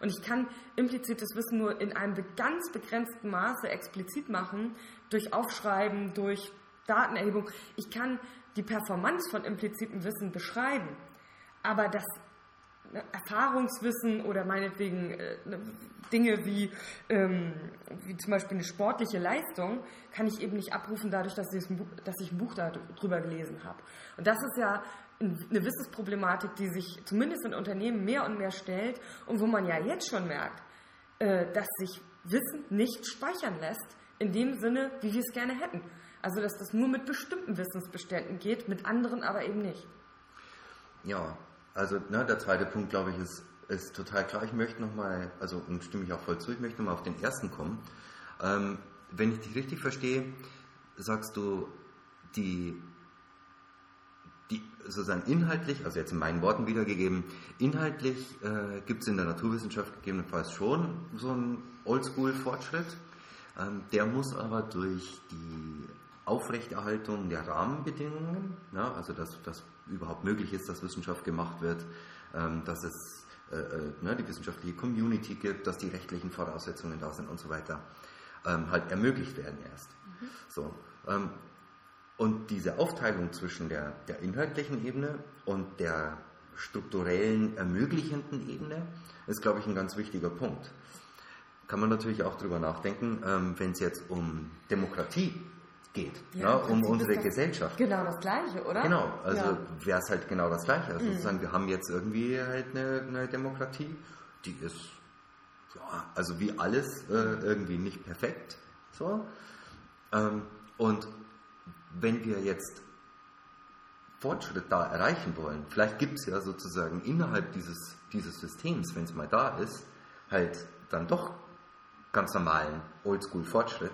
Und ich kann implizites Wissen nur in einem ganz begrenzten Maße explizit machen, durch Aufschreiben, durch Datenerhebung. Ich kann die Performance von implizitem Wissen beschreiben, aber das Erfahrungswissen oder meinetwegen äh, ne, Dinge wie, ähm, wie zum Beispiel eine sportliche Leistung kann ich eben nicht abrufen dadurch, dass ich ein Buch, dass ich ein Buch darüber gelesen habe. Und das ist ja eine Wissensproblematik, die sich zumindest in Unternehmen mehr und mehr stellt und wo man ja jetzt schon merkt, äh, dass sich Wissen nicht speichern lässt in dem Sinne, wie wir es gerne hätten. Also dass das nur mit bestimmten Wissensbeständen geht, mit anderen aber eben nicht. Ja, also ne, der zweite Punkt, glaube ich, ist, ist total klar. Ich möchte nochmal, also und stimme ich auch voll zu, ich möchte nochmal auf den ersten kommen. Ähm, wenn ich dich richtig verstehe, sagst du, die, die sozusagen inhaltlich, also jetzt in meinen Worten wiedergegeben, inhaltlich äh, gibt es in der Naturwissenschaft gegebenenfalls schon so einen Oldschool-Fortschritt. Ähm, der muss aber durch die Aufrechterhaltung der Rahmenbedingungen, ja, also dass, dass überhaupt möglich ist, dass Wissenschaft gemacht wird, ähm, dass es äh, äh, ne, die wissenschaftliche Community gibt, dass die rechtlichen Voraussetzungen da sind und so weiter, ähm, halt ermöglicht werden erst. Mhm. So, ähm, und diese Aufteilung zwischen der, der inhaltlichen Ebene und der strukturellen ermöglichenden Ebene ist, glaube ich, ein ganz wichtiger Punkt. Kann man natürlich auch darüber nachdenken, wenn es jetzt um Demokratie geht, ja, ne, um unsere Gesellschaft. Genau das Gleiche, oder? Genau, also ja. wäre es halt genau das Gleiche. Also mhm. sozusagen, wir haben jetzt irgendwie halt eine, eine Demokratie, die ist, ja, also wie alles äh, irgendwie nicht perfekt. So. Ähm, und wenn wir jetzt Fortschritt da erreichen wollen, vielleicht gibt es ja sozusagen innerhalb dieses, dieses Systems, wenn es mal da ist, halt dann doch ganz normalen Oldschool-Fortschritt.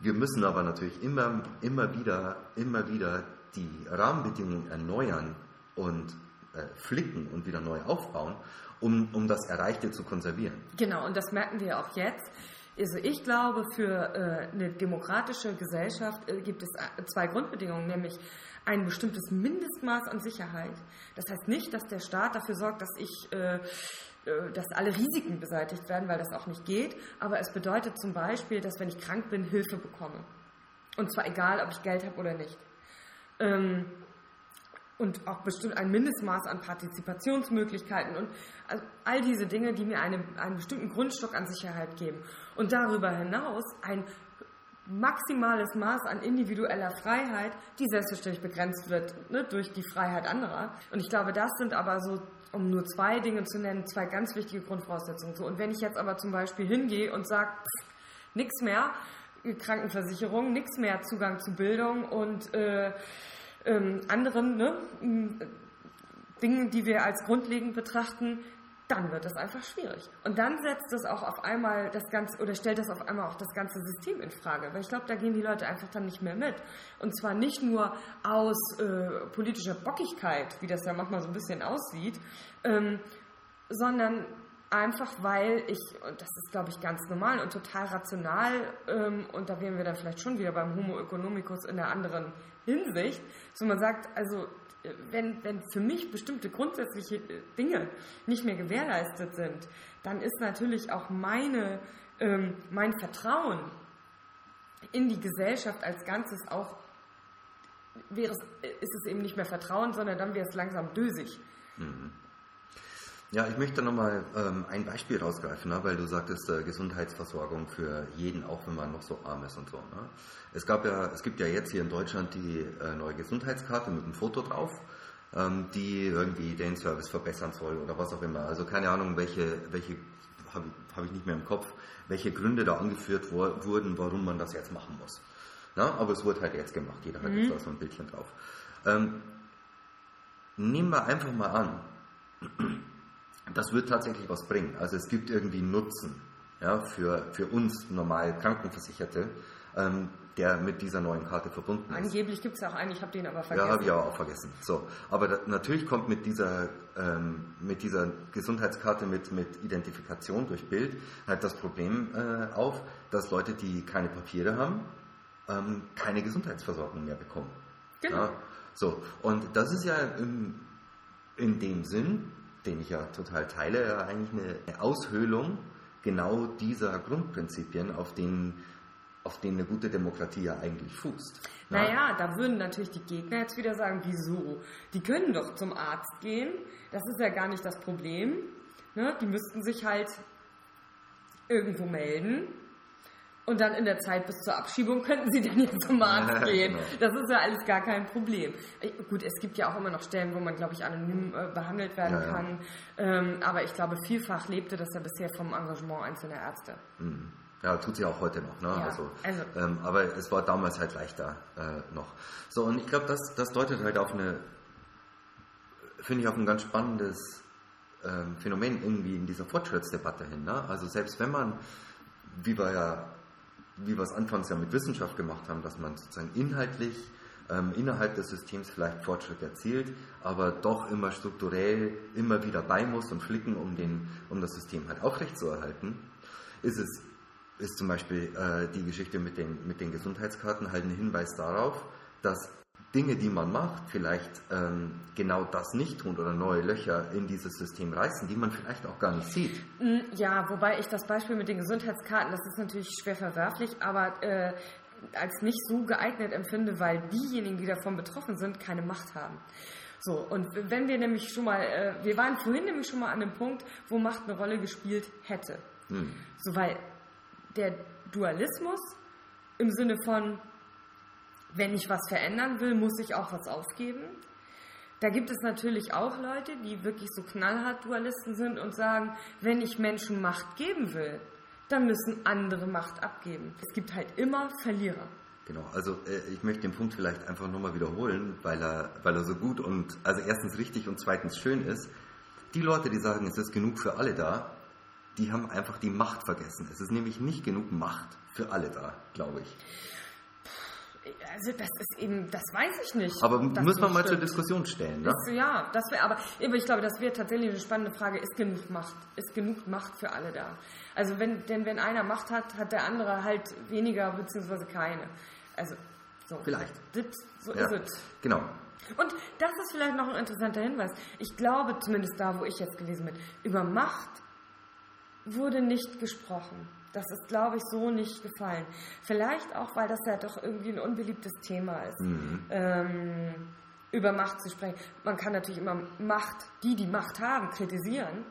Wir müssen aber natürlich immer, immer, wieder, immer wieder die Rahmenbedingungen erneuern und äh, flicken und wieder neu aufbauen, um, um das Erreichte zu konservieren. Genau, und das merken wir auch jetzt. Also ich glaube, für äh, eine demokratische Gesellschaft äh, gibt es äh, zwei Grundbedingungen, nämlich ein bestimmtes Mindestmaß an Sicherheit. Das heißt nicht, dass der Staat dafür sorgt, dass ich äh, dass alle Risiken beseitigt werden, weil das auch nicht geht. Aber es bedeutet zum Beispiel, dass wenn ich krank bin, Hilfe bekomme. Und zwar egal, ob ich Geld habe oder nicht. Ähm, und auch bestimmt ein Mindestmaß an Partizipationsmöglichkeiten und all diese Dinge, die mir eine, einen bestimmten Grundstock an Sicherheit geben. Und darüber hinaus ein maximales Maß an individueller Freiheit, die selbstverständlich begrenzt wird ne, durch die Freiheit anderer. Und ich glaube, das sind aber so, um nur zwei Dinge zu nennen, zwei ganz wichtige Grundvoraussetzungen. So, und wenn ich jetzt aber zum Beispiel hingehe und sage, nichts mehr, Krankenversicherung, nichts mehr Zugang zu Bildung und äh, ähm, anderen ne, Dingen, die wir als grundlegend betrachten, dann wird es einfach schwierig. Und dann setzt es auch auf einmal das ganze oder stellt das auf einmal auch das ganze System in Frage, weil ich glaube, da gehen die Leute einfach dann nicht mehr mit. Und zwar nicht nur aus äh, politischer Bockigkeit, wie das ja manchmal so ein bisschen aussieht, ähm, sondern einfach weil ich, und das ist glaube ich ganz normal und total rational, ähm, und da wären wir dann vielleicht schon wieder beim Homo economicus in der anderen Hinsicht, so man sagt, also wenn, wenn für mich bestimmte grundsätzliche äh, Dinge nicht mehr gewährleistet sind, dann ist natürlich auch meine, ähm, mein Vertrauen in die Gesellschaft als Ganzes auch, wäre es, ist es eben nicht mehr Vertrauen, sondern dann wäre es langsam dösig. Mhm. Ja, ich möchte nochmal ähm, ein Beispiel rausgreifen, ne, weil du sagtest, äh, Gesundheitsversorgung für jeden, auch wenn man noch so arm ist und so. Ne? Es, gab ja, es gibt ja jetzt hier in Deutschland die äh, neue Gesundheitskarte mit einem Foto drauf, ähm, die irgendwie den Service verbessern soll oder was auch immer. Also keine Ahnung, welche, welche habe hab ich nicht mehr im Kopf, welche Gründe da angeführt wo, wurden, warum man das jetzt machen muss. Na, aber es wurde halt jetzt gemacht, jeder hat mhm. jetzt da so ein Bildchen drauf. Ähm, nehmen wir einfach mal an, das wird tatsächlich was bringen. Also es gibt irgendwie Nutzen ja, für, für uns normal Krankenversicherte, ähm, der mit dieser neuen Karte verbunden ist. Angeblich gibt es auch einen, ich habe den aber vergessen. Ja, habe ich aber auch vergessen. So, aber da, natürlich kommt mit dieser, ähm, mit dieser Gesundheitskarte mit, mit Identifikation durch Bild halt das Problem äh, auf, dass Leute, die keine Papiere haben, ähm, keine Gesundheitsversorgung mehr bekommen. Genau. Ja, so, und das ist ja in, in dem Sinn den ich ja total teile, ja eigentlich eine Aushöhlung genau dieser Grundprinzipien, auf denen, auf denen eine gute Demokratie ja eigentlich fußt. Na? Naja, da würden natürlich die Gegner jetzt wieder sagen, wieso? Die können doch zum Arzt gehen, das ist ja gar nicht das Problem. Ne? Die müssten sich halt irgendwo melden und dann in der Zeit bis zur Abschiebung könnten sie dann jetzt zum Arzt gehen. Genau. Das ist ja alles gar kein Problem. Gut, es gibt ja auch immer noch Stellen, wo man, glaube ich, anonym äh, behandelt werden ja, kann. Ja. Ähm, aber ich glaube, vielfach lebte das ja bisher vom Engagement einzelner Ärzte. Mhm. Ja, tut sie auch heute noch. Ne? Ja, also, also. Ähm, aber es war damals halt leichter äh, noch. So, und ich glaube, das, das deutet halt auf eine, finde ich, auf ein ganz spannendes ähm, Phänomen irgendwie in dieser Fortschrittsdebatte hin. Ne? Also selbst wenn man, wie wir ja wie wir es anfangs ja mit Wissenschaft gemacht haben, dass man sozusagen inhaltlich ähm, innerhalb des Systems vielleicht Fortschritt erzielt, aber doch immer strukturell immer wieder bei muss und flicken, um, den, um das System halt aufrechtzuerhalten, ist es ist zum Beispiel äh, die Geschichte mit den, mit den Gesundheitskarten halt ein Hinweis darauf, dass Dinge, die man macht, vielleicht ähm, genau das nicht tun oder neue Löcher in dieses System reißen, die man vielleicht auch gar nicht sieht. Mm, ja, wobei ich das Beispiel mit den Gesundheitskarten, das ist natürlich schwer verwerflich, aber äh, als nicht so geeignet empfinde, weil diejenigen, die davon betroffen sind, keine Macht haben. So, und wenn wir nämlich schon mal, äh, wir waren vorhin nämlich schon mal an dem Punkt, wo Macht eine Rolle gespielt hätte. Hm. So, weil der Dualismus im Sinne von, wenn ich was verändern will, muss ich auch was aufgeben. Da gibt es natürlich auch Leute, die wirklich so knallhart Dualisten sind und sagen, wenn ich Menschen Macht geben will, dann müssen andere Macht abgeben. Es gibt halt immer Verlierer. Genau, also äh, ich möchte den Punkt vielleicht einfach nochmal wiederholen, weil er, weil er so gut und also erstens richtig und zweitens schön ist. Die Leute, die sagen, es ist genug für alle da, die haben einfach die Macht vergessen. Es ist nämlich nicht genug Macht für alle da, glaube ich. Also das ist eben, das weiß ich nicht. Aber muss man mal zur Diskussion stellen, ne? Ist, ja, das wäre, aber ich glaube, das wäre tatsächlich eine spannende Frage. Ist genug Macht, ist genug Macht für alle da? Also wenn, denn wenn einer Macht hat, hat der andere halt weniger beziehungsweise keine. Also so. Vielleicht. So ja. ist es. Genau. Und das ist vielleicht noch ein interessanter Hinweis. Ich glaube, zumindest da, wo ich jetzt gelesen bin, über Macht wurde nicht gesprochen. Das ist, glaube ich, so nicht gefallen. Vielleicht auch, weil das ja doch irgendwie ein unbeliebtes Thema ist, mhm. ähm, über Macht zu sprechen. Man kann natürlich immer Macht, die die Macht haben, kritisieren.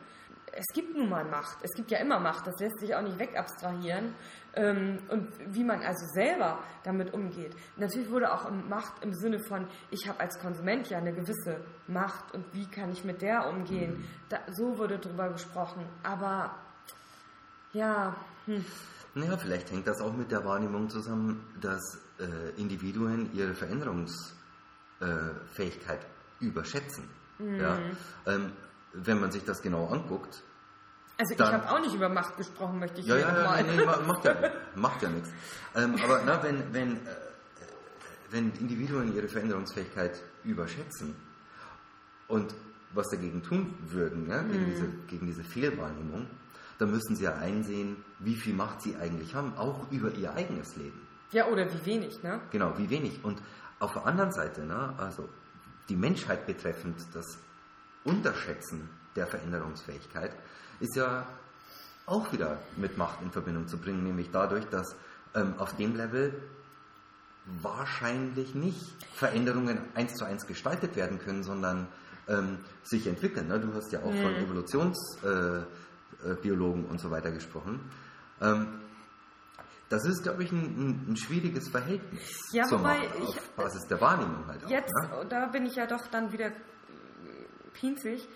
Es gibt nun mal Macht. Es gibt ja immer Macht. Das lässt sich auch nicht wegabstrahieren. Ähm, und wie man also selber damit umgeht. Natürlich wurde auch Macht im Sinne von, ich habe als Konsument ja eine gewisse Macht und wie kann ich mit der umgehen. Mhm. Da, so wurde darüber gesprochen. Aber ja. Hm. Naja, vielleicht hängt das auch mit der Wahrnehmung zusammen, dass äh, Individuen ihre Veränderungsfähigkeit äh, überschätzen. Mhm. Ja? Ähm, wenn man sich das genau anguckt. Also ich habe auch nicht über Macht gesprochen, möchte ich ja, ja, ja, nee, nee, macht ja, macht ja nichts. Ähm, aber na, wenn, wenn, äh, wenn Individuen ihre Veränderungsfähigkeit überschätzen und was dagegen tun würden, ja, gegen, mhm. diese, gegen diese Fehlwahrnehmung, dann müssen sie ja einsehen, wie viel Macht sie eigentlich haben, auch über ihr eigenes Leben. Ja, oder wie wenig, ne? Genau, wie wenig. Und auf der anderen Seite, ne, also die Menschheit betreffend, das Unterschätzen der Veränderungsfähigkeit, ist ja auch wieder mit Macht in Verbindung zu bringen, nämlich dadurch, dass ähm, auf dem Level wahrscheinlich nicht Veränderungen eins zu eins gestaltet werden können, sondern ähm, sich entwickeln. Ne? Du hast ja auch mhm. von Evolutions... Äh, äh, Biologen und so weiter gesprochen. Ähm, das ist, glaube ich, ein, ein, schwieriges Verhältnis ja, wobei Macht, auf ich, Basis der Wahrnehmung halt auch. Jetzt, ne? da bin ich ja doch dann wieder pinzig.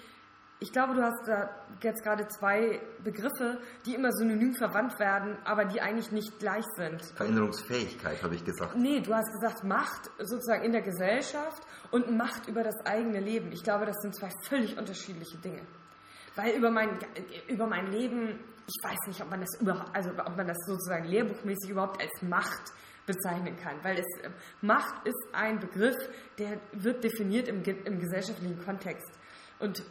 Ich glaube, du hast da jetzt gerade zwei Begriffe, die immer synonym verwandt werden, aber die eigentlich nicht gleich sind. Veränderungsfähigkeit, habe ich gesagt. Nee, du hast gesagt Macht sozusagen in der Gesellschaft und Macht über das eigene Leben. Ich glaube, das sind zwei völlig unterschiedliche Dinge. Weil über mein, über mein Leben, ich weiß nicht, ob man das überhaupt, also ob man das sozusagen lehrbuchmäßig überhaupt als Macht bezeichnen kann. Weil es, Macht ist ein Begriff, der wird definiert im, im gesellschaftlichen Kontext. Und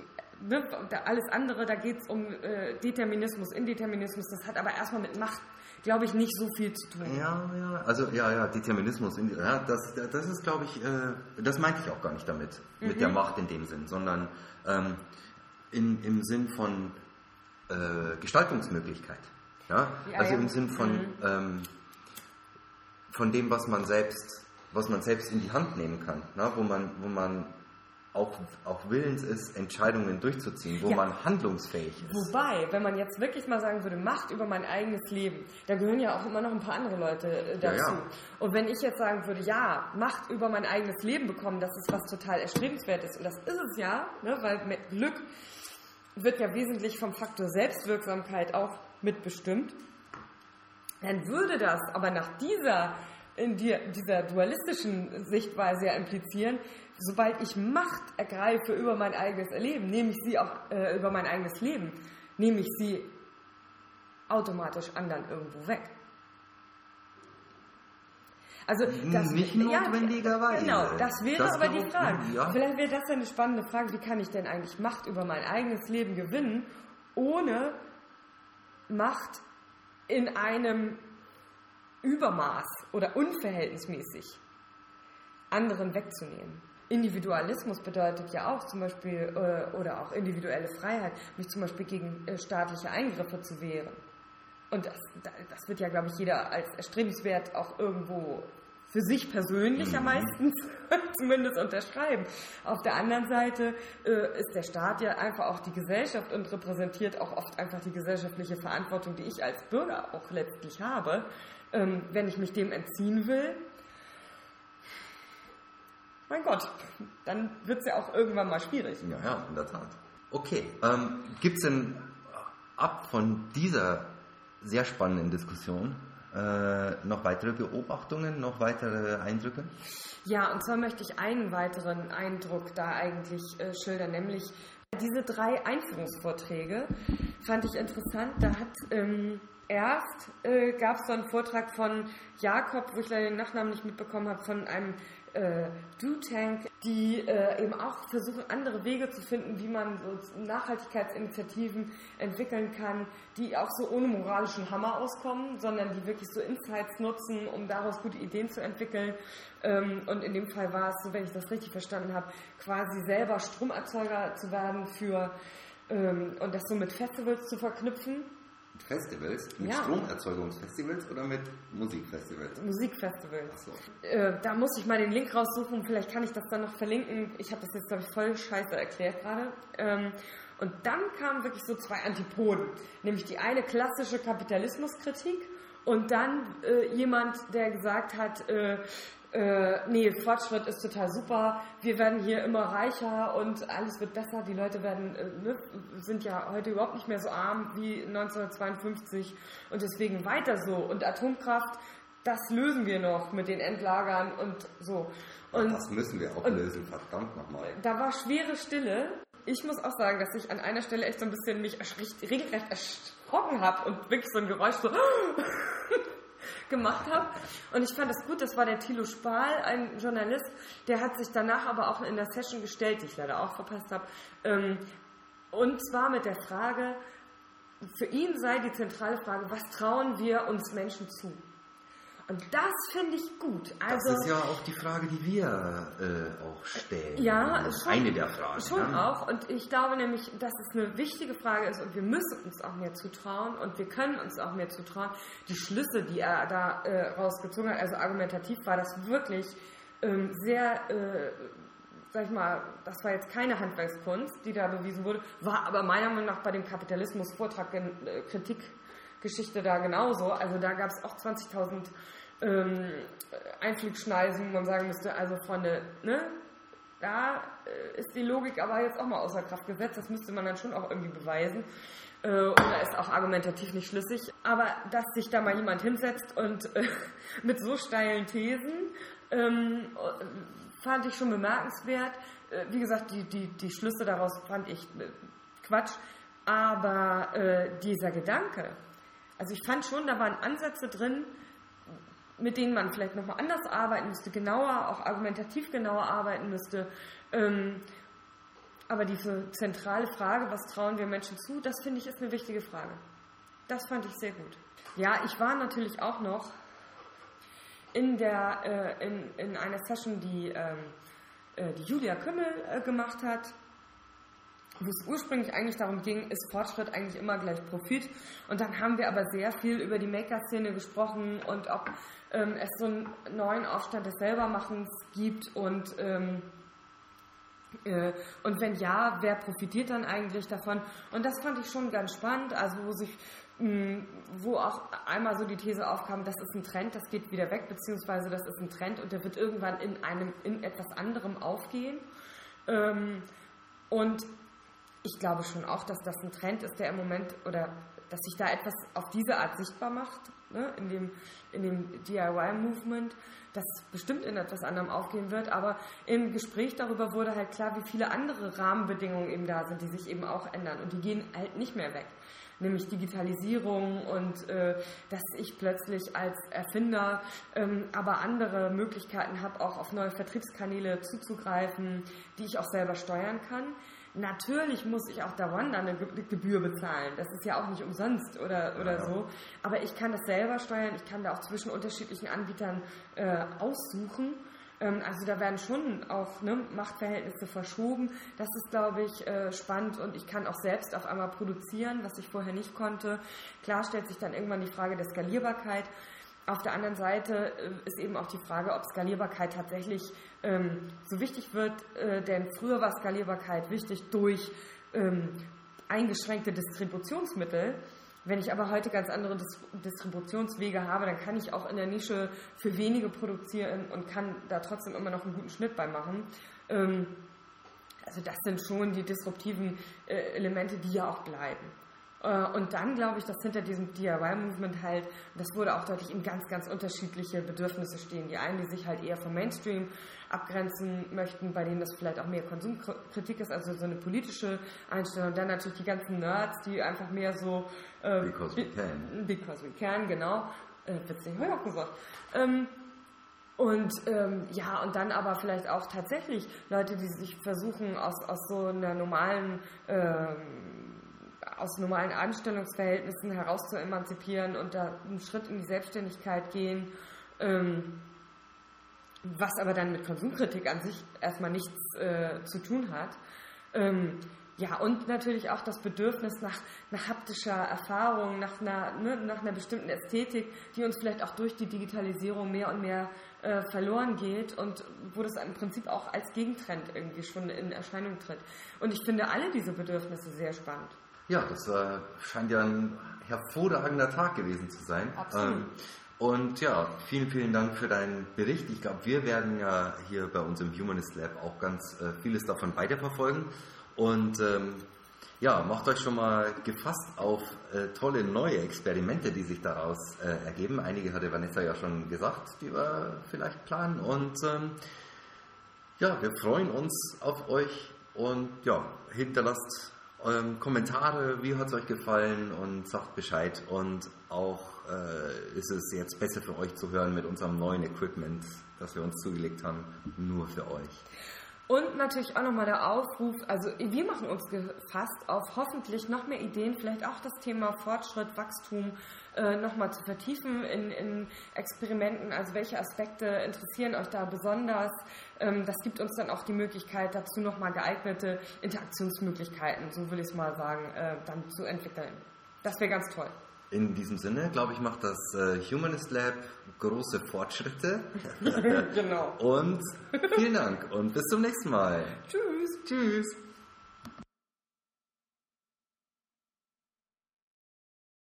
ne, alles andere, da geht es um äh, Determinismus, Indeterminismus, das hat aber erstmal mit Macht glaube ich, nicht so viel zu tun. Ja, ja, also ja, ja, Determinismus, ja, das, das ist, glaube ich, äh, das meinte ich auch gar nicht damit, mhm. mit der. Macht in dem Sinn, sondern ähm, in, im Sinn von äh, Gestaltungsmöglichkeit. Ja? ja also ja. im Sinn von, mhm. ähm, von dem, was man selbst, was man selbst in die Hand nehmen kann, ne? wo man, wo man auch, auch willens ist, Entscheidungen durchzuziehen, wo ja. man handlungsfähig ist. Wobei, wenn man jetzt wirklich mal sagen würde, Macht über mein eigenes Leben, da gehören ja auch immer noch ein paar andere Leute äh, dazu. Ja, ja. Und wenn ich jetzt sagen würde, ja, Macht über mein eigenes Leben bekommen, das ist was total erstrebenswert ist, und das ist es ja, ne, weil mit Glück wird ja wesentlich vom Faktor Selbstwirksamkeit auch mitbestimmt, dann würde das aber nach dieser, in die, dieser dualistischen Sichtweise ja implizieren, sobald ich Macht ergreife über mein eigenes Erleben, nehme ich sie auch äh, über mein eigenes Leben, nehme ich sie automatisch anderen irgendwo weg. Also das, nicht notwendigerweise. Ja, genau, das wäre das aber die Frage. Ja. Vielleicht wäre das eine spannende Frage, wie kann ich denn eigentlich Macht über mein eigenes Leben gewinnen, ohne Macht in einem Übermaß oder unverhältnismäßig anderen wegzunehmen. Individualismus bedeutet ja auch zum Beispiel, äh, oder auch individuelle Freiheit, mich zum Beispiel gegen äh, staatliche Eingriffe zu wehren. Und das, das wird ja, glaube ich, jeder als erstrebenswert auch irgendwo für sich persönlich mhm. ja meistens zumindest unterschreiben. Auf der anderen Seite äh, ist der Staat ja einfach auch die Gesellschaft und repräsentiert auch oft einfach die gesellschaftliche Verantwortung, die ich als Bürger auch letztlich habe. Ähm, wenn ich mich dem entziehen will, mein Gott, dann wird es ja auch irgendwann mal schwierig. Ja, ja, in der Tat. Okay, ähm, gibt es denn ab von dieser sehr spannenden Diskussion Äh, noch weitere Beobachtungen, noch weitere Eindrücke? Ja, und zwar möchte ich einen weiteren Eindruck da eigentlich äh, schildern, nämlich diese drei Einführungsvorträge fand ich interessant. Da hat ähm, erst äh, gab es so einen Vortrag von Jakob, wo ich leider den Nachnamen nicht mitbekommen habe, von einem äh, Do-Tank, die äh, eben auch versuchen, andere Wege zu finden, wie man so Nachhaltigkeitsinitiativen entwickeln kann, die auch so ohne moralischen Hammer auskommen, sondern die wirklich so Insights nutzen, um daraus gute Ideen zu entwickeln. Ähm, und in dem Fall war es, so wenn ich das richtig verstanden habe, quasi selber Stromerzeuger zu werden für ähm, und das so mit Festivals zu verknüpfen Festivals? Mit ja. Stromerzeugungsfestivals oder mit Musikfestivals? Musikfestivals. So. Äh, da muss ich mal den Link raussuchen, vielleicht kann ich das dann noch verlinken. Ich habe das jetzt, glaube ich, voll scheiße erklärt gerade. Ähm, und dann kamen wirklich so zwei Antipoden. Nämlich die eine klassische Kapitalismuskritik und dann äh, jemand, der gesagt hat, äh, äh, nee, Fortschritt ist total super, wir werden hier immer reicher und alles wird besser, die Leute werden, äh, ne, sind ja heute überhaupt nicht mehr so arm wie 1952 und deswegen weiter so. Und Atomkraft, das lösen wir noch mit den Endlagern und so. Und, das müssen wir auch lösen, verdammt nochmal. Da war schwere Stille. Ich muss auch sagen, dass ich an einer Stelle echt so ein bisschen mich regelrecht erschrocken habe und wirklich so ein Geräusch so gemacht habe. Und ich fand es gut, das war der Thilo Spahl, ein Journalist, der hat sich danach aber auch in der Session gestellt, die ich leider auch verpasst habe. Ähm, und zwar mit der Frage, für ihn sei die zentrale Frage, was trauen wir uns Menschen zu? Und das finde ich gut. Also, das ist ja auch die Frage, die wir äh, auch stellen. Ja, schon, eine der Fragen. Schon ja. auch. Und ich glaube nämlich, dass es eine wichtige Frage ist und wir müssen uns auch mehr zutrauen und wir können uns auch mehr zutrauen. Die Schlüsse, die er da äh, rausgezogen hat, also argumentativ war das wirklich ähm, sehr, äh, sag ich mal, das war jetzt keine Handwerkskunst, die da bewiesen wurde, war aber meiner Meinung nach bei dem Kapitalismus-Vortrag äh, Kritikgeschichte da genauso. Also da gab es auch 20.000 ähm, Einflugschneisen, man sagen müsste, also von ne, da äh, ist die Logik aber jetzt auch mal außer Kraft gesetzt, das müsste man dann schon auch irgendwie beweisen. Äh, oder ist auch argumentativ nicht schlüssig. Aber dass sich da mal jemand hinsetzt und äh, mit so steilen Thesen, ähm, fand ich schon bemerkenswert. Äh, wie gesagt, die, die, die Schlüsse daraus fand ich äh, Quatsch. Aber dieser Gedanke, also ich fand schon, da waren Ansätze drin, mit denen man vielleicht nochmal anders arbeiten müsste, genauer, auch argumentativ genauer arbeiten müsste. Ähm, aber diese zentrale Frage, was trauen wir Menschen zu, das finde ich ist eine wichtige Frage. Das fand ich sehr gut. Ja, ich war natürlich auch noch in, der, äh, in, in einer Session, die, ähm, äh, die Julia Kümmel äh, gemacht hat wo es ursprünglich eigentlich darum ging, ist Fortschritt eigentlich immer gleich Profit. Und dann haben wir aber sehr viel über die Maker-Szene gesprochen und ob ähm, es so einen neuen Aufstand des Selbermachens gibt und ähm, äh, und wenn ja, wer profitiert dann eigentlich davon? Und das fand ich schon ganz spannend, also wo sich mh, wo auch einmal so die These aufkam, das ist ein Trend, das geht wieder weg, beziehungsweise das ist ein Trend und der wird irgendwann in einem in etwas anderem aufgehen. Ähm, und ich glaube schon auch, dass das ein Trend ist, der im Moment oder dass sich da etwas auf diese Art sichtbar macht, ne, in dem, in dem DIY-Movement, das bestimmt in etwas anderem aufgehen wird. Aber im Gespräch darüber wurde halt klar, wie viele andere Rahmenbedingungen eben da sind, die sich eben auch ändern. Und die gehen halt nicht mehr weg. Nämlich Digitalisierung und äh, dass ich plötzlich als Erfinder ähm, aber andere Möglichkeiten habe, auch auf neue Vertriebskanäle zuzugreifen, die ich auch selber steuern kann Natürlich muss ich auch da Wanda eine Gebühr bezahlen. Das ist ja auch nicht umsonst oder, oder ja. so. Aber ich kann das selber steuern. Ich kann da auch zwischen unterschiedlichen Anbietern äh, aussuchen. Ähm, also da werden schon auch ne, Machtverhältnisse verschoben. Das ist, glaube ich, äh, spannend und ich kann auch selbst auf einmal produzieren, was ich vorher nicht konnte. Klar stellt sich dann irgendwann die Frage der Skalierbarkeit. Auf der anderen Seite äh, ist eben auch die Frage, ob Skalierbarkeit tatsächlich ähm, so wichtig wird, äh, denn früher war Skalierbarkeit wichtig durch ähm, eingeschränkte Distributionsmittel. Wenn ich aber heute ganz andere Dis Distributionswege habe, dann kann ich auch in der Nische für wenige produzieren und kann da trotzdem immer noch einen guten Schnitt bei machen. Ähm, also das sind schon die disruptiven äh, Elemente, die ja auch bleiben. Äh, und dann glaube ich, dass hinter diesem DIY-Movement halt, das wurde auch deutlich, in ganz, ganz unterschiedliche Bedürfnisse stehen. Die einen, die sich halt eher vom Mainstream abgrenzen möchten, bei denen das vielleicht auch mehr Konsumkritik ist, also so eine politische Einstellung. Und dann natürlich die ganzen Nerds, die einfach mehr so... Äh, because we can. Because we can, genau. Äh, witzig, habe ich auch gesagt. Ähm, und ähm, ja, und dann aber vielleicht auch tatsächlich Leute, die sich versuchen, aus, aus so einer normalen, ähm, aus normalen Anstellungsverhältnissen heraus zu emanzipieren und da einen Schritt in die Selbstständigkeit gehen. Ähm, was aber dann mit Konsumkritik an sich erstmal nichts äh, zu tun hat. Ähm, ja, und natürlich auch das Bedürfnis nach, nach haptischer Erfahrung, nach einer, ne, nach einer bestimmten Ästhetik, die uns vielleicht auch durch die Digitalisierung mehr und mehr äh, verloren geht und wo das im Prinzip auch als Gegentrend irgendwie schon in Erscheinung tritt. Und ich finde alle diese Bedürfnisse sehr spannend. Ja, das äh, scheint ja ein hervorragender Tag gewesen zu sein. Absolut. Ähm, und ja, vielen, vielen Dank für deinen Bericht. Ich glaube, wir werden ja hier bei uns im Humanist Lab auch ganz äh, vieles davon weiterverfolgen. Und ähm, ja, macht euch schon mal gefasst auf äh, tolle neue Experimente, die sich daraus äh, ergeben. Einige hatte Vanessa ja schon gesagt, die wir vielleicht planen. Und ähm, ja, wir freuen uns auf euch und ja, hinterlasst ähm, Kommentare, wie hat es euch gefallen und sagt Bescheid. Und auch äh, ist es jetzt besser für euch zu hören mit unserem neuen Equipment, das wir uns zugelegt haben, nur für euch. Und natürlich auch nochmal der Aufruf, also wir machen uns gefasst auf hoffentlich noch mehr Ideen, vielleicht auch das Thema Fortschritt, Wachstum äh, nochmal zu vertiefen in, in, Experimenten. Also welche Aspekte interessieren euch da besonders? Ähm, das gibt uns dann auch die Möglichkeit, dazu nochmal geeignete Interaktionsmöglichkeiten, so will ich es mal sagen, äh, dann zu entwickeln. Das wäre ganz toll. In diesem Sinne, glaube ich, macht das äh, Humanist Lab große Fortschritte. genau. Und vielen Dank und bis zum nächsten Mal. Tschüss. Tschüss.